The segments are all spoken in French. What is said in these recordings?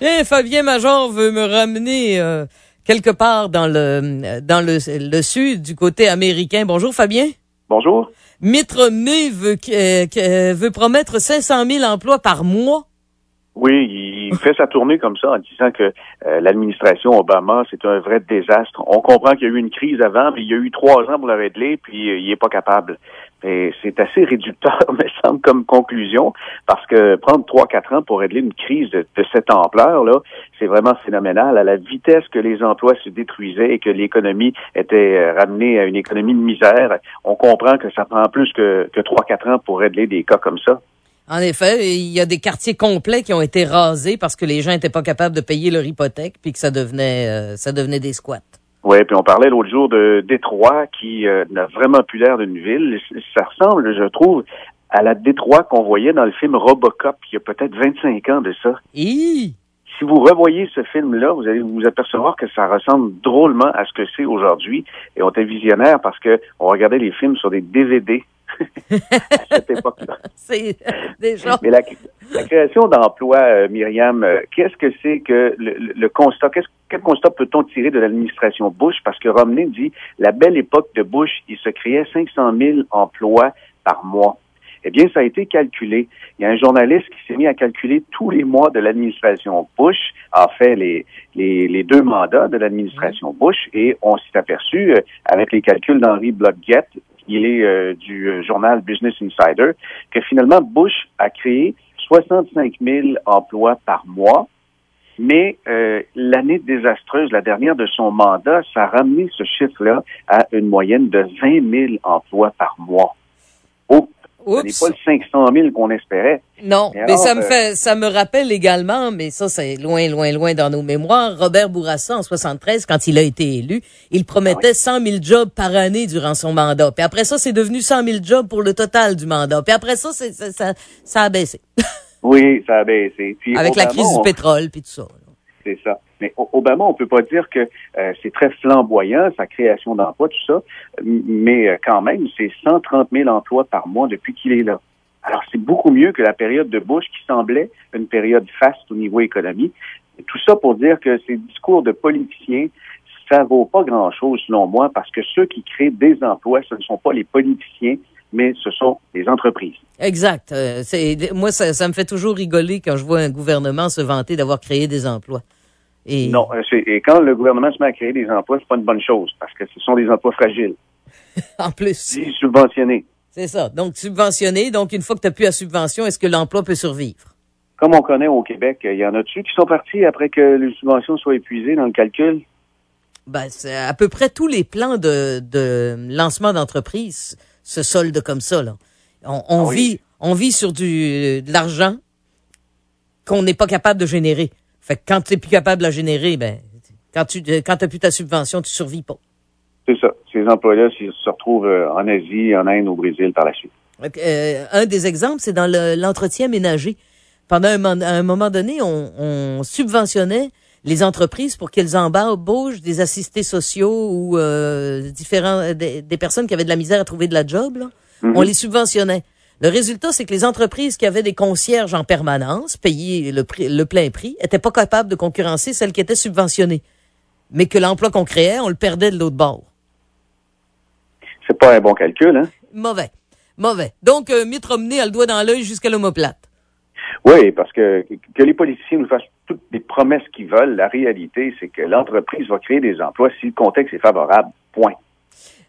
Tiens, Fabien Major veut me ramener euh, quelque part dans le dans le, le sud, du côté américain. Bonjour, Fabien. Bonjour. Mitt Romney veut, que, veut promettre 500 000 emplois par mois. Oui, il fait sa tournée comme ça en disant que euh, l'administration Obama, c'est un vrai désastre. On comprend qu'il y a eu une crise avant, mais il y a eu trois ans pour la régler, puis euh, il est pas capable. C'est assez réducteur, me semble, comme conclusion, parce que prendre trois, quatre ans pour régler une crise de, cette ampleur-là, c'est vraiment phénoménal. À la vitesse que les emplois se détruisaient et que l'économie était euh, ramenée à une économie de misère, on comprend que ça prend plus que, que trois, quatre ans pour régler des cas comme ça. En effet, il y a des quartiers complets qui ont été rasés parce que les gens n'étaient pas capables de payer leur hypothèque puis que ça devenait euh, ça devenait des squats. Oui, puis on parlait l'autre jour de Détroit qui euh, n'a vraiment plus l'air d'une ville. Ça ressemble, je trouve, à la Détroit qu'on voyait dans le film Robocop il y a peut-être 25 ans de ça. Si vous revoyez ce film-là, vous allez vous apercevoir que ça ressemble drôlement à ce que c'est aujourd'hui. Et on était visionnaire parce que on regardait les films sur des DVD à cette époque-là. C'est déjà. Mais la, création d'emplois, euh, Myriam, euh, qu'est-ce que c'est que le, constat, qu'est-ce, quel constat peut-on tirer de l'administration Bush? Parce que Romney dit, la belle époque de Bush, il se créait 500 000 emplois par mois. Eh bien, ça a été calculé. Il y a un journaliste qui s'est mis à calculer tous les mois de l'administration Bush, a fait les, les, les deux mandats de l'administration Bush, et on s'est aperçu, euh, avec les calculs d'Henry Blodgett, il est euh, du euh, journal Business Insider, que finalement Bush a créé 65 000 emplois par mois, mais euh, l'année désastreuse, la dernière de son mandat, ça a ramené ce chiffre-là à une moyenne de 20 000 emplois par mois. Oh, ce n'est pas le 500 000 qu'on espérait. Non, mais, ça me euh, fait, ça me rappelle également, mais ça c'est loin, loin, loin dans nos mémoires. Robert Bourassa en 73, quand il a été élu, il promettait 100 000 jobs par année durant son mandat. Puis après ça, c'est devenu 100 000 jobs pour le total du mandat. Puis après ça, ça, a baissé. oui, ça a baissé. Avec la crise du pétrole puis tout ça. C'est ça. Mais Obama, on peut pas dire que euh, c'est très flamboyant, sa création d'emplois, tout ça, mais euh, quand même, c'est 130 000 emplois par mois depuis qu'il est là. Alors, c'est beaucoup mieux que la période de Bush qui semblait une période faste au niveau économique. tout ça pour dire que ces discours de politiciens, ça vaut pas grand-chose selon moi parce que ceux qui créent des emplois, ce ne sont pas les politiciens, mais ce sont les entreprises. Exact. Euh, moi, ça, ça me fait toujours rigoler quand je vois un gouvernement se vanter d'avoir créé des emplois. Non, euh, et quand le gouvernement se met à créer des emplois, c'est pas une bonne chose parce que ce sont des emplois fragiles. en plus. subventionnés. C'est ça. Donc subventionné. Donc une fois que tu n'as plus la subvention, est-ce que l'emploi peut survivre? Comme on connaît au Québec, il y en a-tu qui sont partis après que les subventions soient épuisées dans le calcul? Ben, c'est à peu près tous les plans de, de lancement d'entreprise se soldent comme ça. Là. On, on ah vit, on vit sur du de l'argent qu'on n'est pas capable de générer. Fait que quand tu n'es plus capable de la générer, ben, quand tu quand as plus ta subvention, tu survis pas. C'est ça. Ces emplois-là se retrouvent euh, en Asie, en Inde, au Brésil par la suite. Euh, un des exemples, c'est dans l'entretien ménager. Pendant un, moment donné, on, subventionnait les entreprises pour qu'elles embauchent des assistés sociaux ou euh, différents des, personnes qui avaient de la misère à trouver de la job. Mm-hmm. On les subventionnait. Le résultat, c'est que les entreprises qui avaient des concierges en permanence, payés le, le plein prix, étaient pas capables de concurrencer celles qui étaient subventionnées. Mais que l'emploi qu'on créait, on le perdait de l'autre bord. C'est pas un bon calcul, hein? Mauvais. Mauvais. Donc, euh, Mitt Romney a le doigt dans l'œil jusqu'à l'homoplate. Oui, parce que que les politiciens nous fassent toutes les promesses qu'ils veulent, la réalité, c'est que l'entreprise va créer des emplois si le contexte est favorable. Point.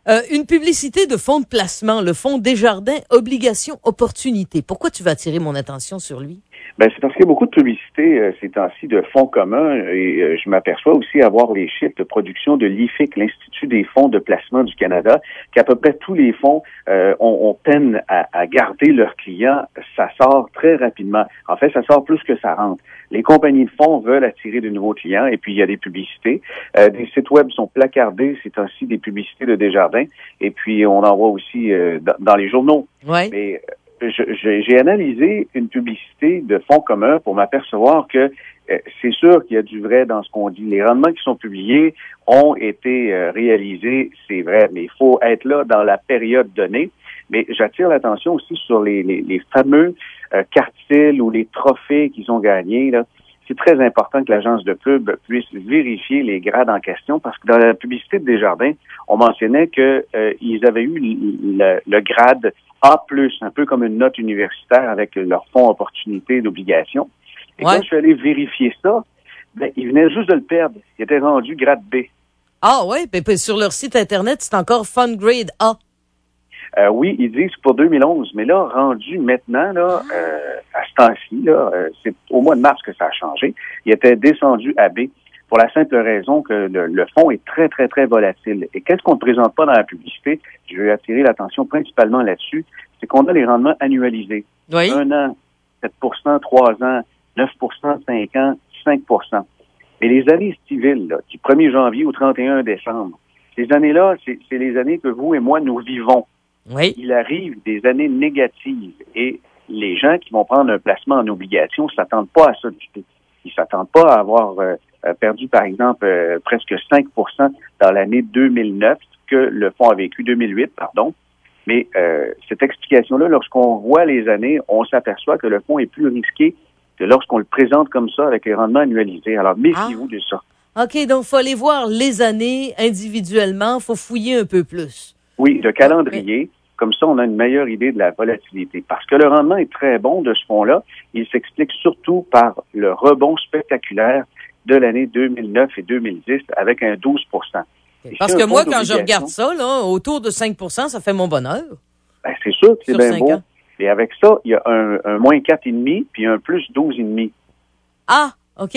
Euh, une publicité de fonds de placement, le fonds Desjardins Obligation Opportunité. Pourquoi tu vas attirer mon attention sur lui? Ben, c'est parce qu'il y a beaucoup de publicité euh, ces temps-ci de fonds communs et euh, je m'aperçois aussi avoir les chiffres de production de l'IFIC, l'Institut des fonds de placement du Canada, qu'à peu près tous les fonds euh, ont, peine à, à, garder leurs clients. Ça sort très rapidement. En fait, ça sort plus que ça rentre. Les compagnies de fonds veulent attirer de nouveaux clients et puis il y a des publicités. Euh, des sites web sont placardés ces temps-ci des publicités de Desjardins et puis on en voit aussi dans, les journaux. Ouais. Mais j'ai analysé une publicité de fonds communs pour m'apercevoir que euh, c'est sûr qu'il y a du vrai dans ce qu'on dit. Les rendements qui sont publiés ont été euh, réalisés, c'est vrai, mais il faut être là dans la période donnée. Mais j'attire l'attention aussi sur les, les, fameux euh, ou les trophées qu'ils ont gagnés. C'est très important que l'agence de pub puisse vérifier les grades en question parce que dans la publicité de Desjardins, on mentionnait qu'ils euh, avaient eu le, grade A+, un peu comme une note universitaire avec leur fonds opportunité d'obligation. Et quand je suis allé vérifier ça, ben, ils venaient juste de le perdre. Ils étaient rendus grade B. Ah oui, ben, sur leur site Internet, c'est encore Fun Grade A. Euh, oui, ils disent pour 2011, mais là, rendu maintenant, là, euh, à ce temps-ci, euh, c'est au mois de mars que ça a changé. Il était descendu à B pour la simple raison que le, le fonds est très, très, très volatile. Et qu'est-ce qu'on ne présente pas dans la publicité? Je vais attirer l'attention principalement là-dessus, c'est qu'on a les rendements annualisés. Oui. Un an, 7% trois ans, 9% cinq ans, 5% Mais les années civiles, là, du 1er janvier au 31 décembre, ces années-là, c'est les années que vous et moi, nous vivons. Oui. Il arrive des années négatives et les gens qui vont prendre un placement en obligation ne s'attendent pas à ça du tout. Ils s'attendent pas à avoir euh, euh, perdu, par exemple, euh, presque 5% dans l'année 2009, que le fonds a vécu, 2008, pardon. Mais cette explication-là, lorsqu'on voit les années, on s'aperçoit que le fonds est plus risqué que lorsqu'on le présente comme ça avec les rendements annualisés. Alors, méfiez-vous ah. de ça. OK, donc faut aller voir les années individuellement, faut fouiller un peu plus. Oui, le calendrier. Comme ça, on a une meilleure idée de la volatilité. Parce que le rendement est très bon de ce fonds-là. Il s'explique surtout par le rebond spectaculaire de l'année 2009 et 2010 avec un 12% Parce que moi, quand je regarde ça, là, autour de 5% ça fait mon bonheur. Ben, c'est sûr que c'est bien beau. Et avec ça, il y a un, un moins 4,5 puis un plus 12,5. Ah, OK.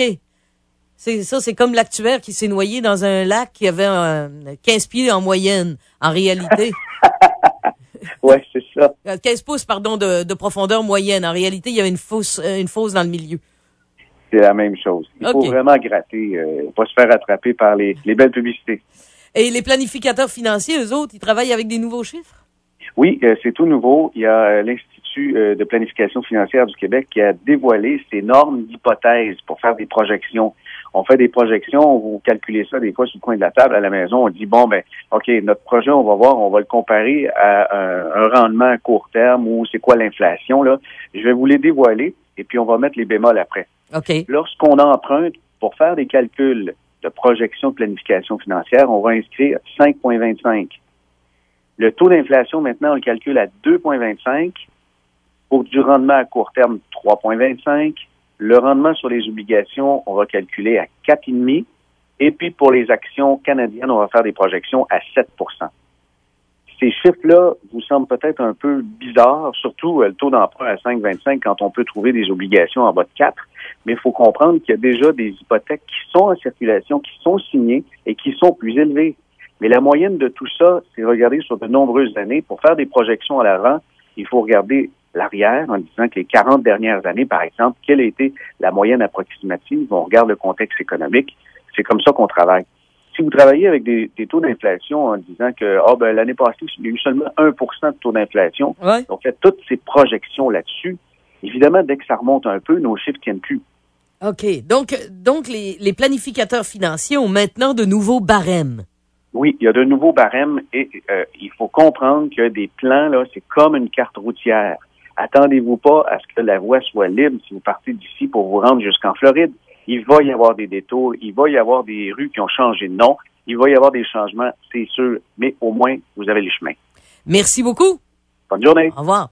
C'est ça, c'est comme l'actuaire qui s'est noyé dans un lac qui avait un 15 pieds en moyenne, en réalité. oui, c'est ça. 15 euh, pouces, pardon, de, profondeur moyenne. En réalité, il y avait une fosse, euh, une fosse dans le milieu. C'est la même chose. Il faut vraiment gratter, euh, pas se faire attraper par les, les belles publicités. Et les planificateurs financiers, eux autres, ils travaillent avec des nouveaux chiffres? Oui, c'est tout nouveau. Il y a l'Institut de planification financière du Québec qui a dévoilé ses normes d'hypothèse pour faire des projections on fait des projections, vous calculez ça des fois sur le coin de la table à la maison, on dit bon ben OK, notre projet, on va voir, on va le comparer à un, rendement à court terme ou c'est quoi l'inflation là. Je vais vous les dévoiler et puis on va mettre les bémols après. OK. Lorsqu'on emprunte pour faire des calculs de projection de planification financière, on va inscrire 5.25. Le taux d'inflation maintenant on le calcule à 2.25 pour du rendement à court terme 3.25 le rendement sur les obligations, on va calculer à 4,5 et puis pour les actions canadiennes, on va faire des projections à 7% Ces chiffres-là vous semblent peut-être un peu bizarres, surtout euh, le taux d'emprunt à 5,25 quand on peut trouver des obligations en bas de 4. Mais il faut comprendre qu'il y a déjà des hypothèques qui sont en circulation, qui sont signées et qui sont plus élevées. Mais la moyenne de tout ça, c'est regarder sur de nombreuses années. Pour faire des projections à l'avant, il faut regarder l'arrière en disant que les 40 dernières années, par exemple, quelle a été la moyenne approximative? On regarde le contexte économique. C'est comme ça qu'on travaille. Si vous travaillez avec des, taux d'inflation en disant que oh, ben, l'année passée, il y a eu seulement 1% de taux d'inflation, donc fait toutes ces projections là-dessus, évidemment, dès que ça remonte un peu, nos chiffres tiennent plus. OK. Donc, donc les, les planificateurs financiers ont maintenant de nouveaux barèmes. Oui, il y a de nouveaux barèmes et euh, il faut comprendre que des plans, là, c'est comme une carte routière. Attendez-vous pas à ce que la voie soit libre si vous partez d'ici pour vous rendre jusqu'en Floride. Il va y avoir des détours, il va y avoir des rues qui ont changé de nom, il va y avoir des changements, c'est sûr, mais au moins, vous avez les chemins. Merci beaucoup. Bonne journée. Au revoir.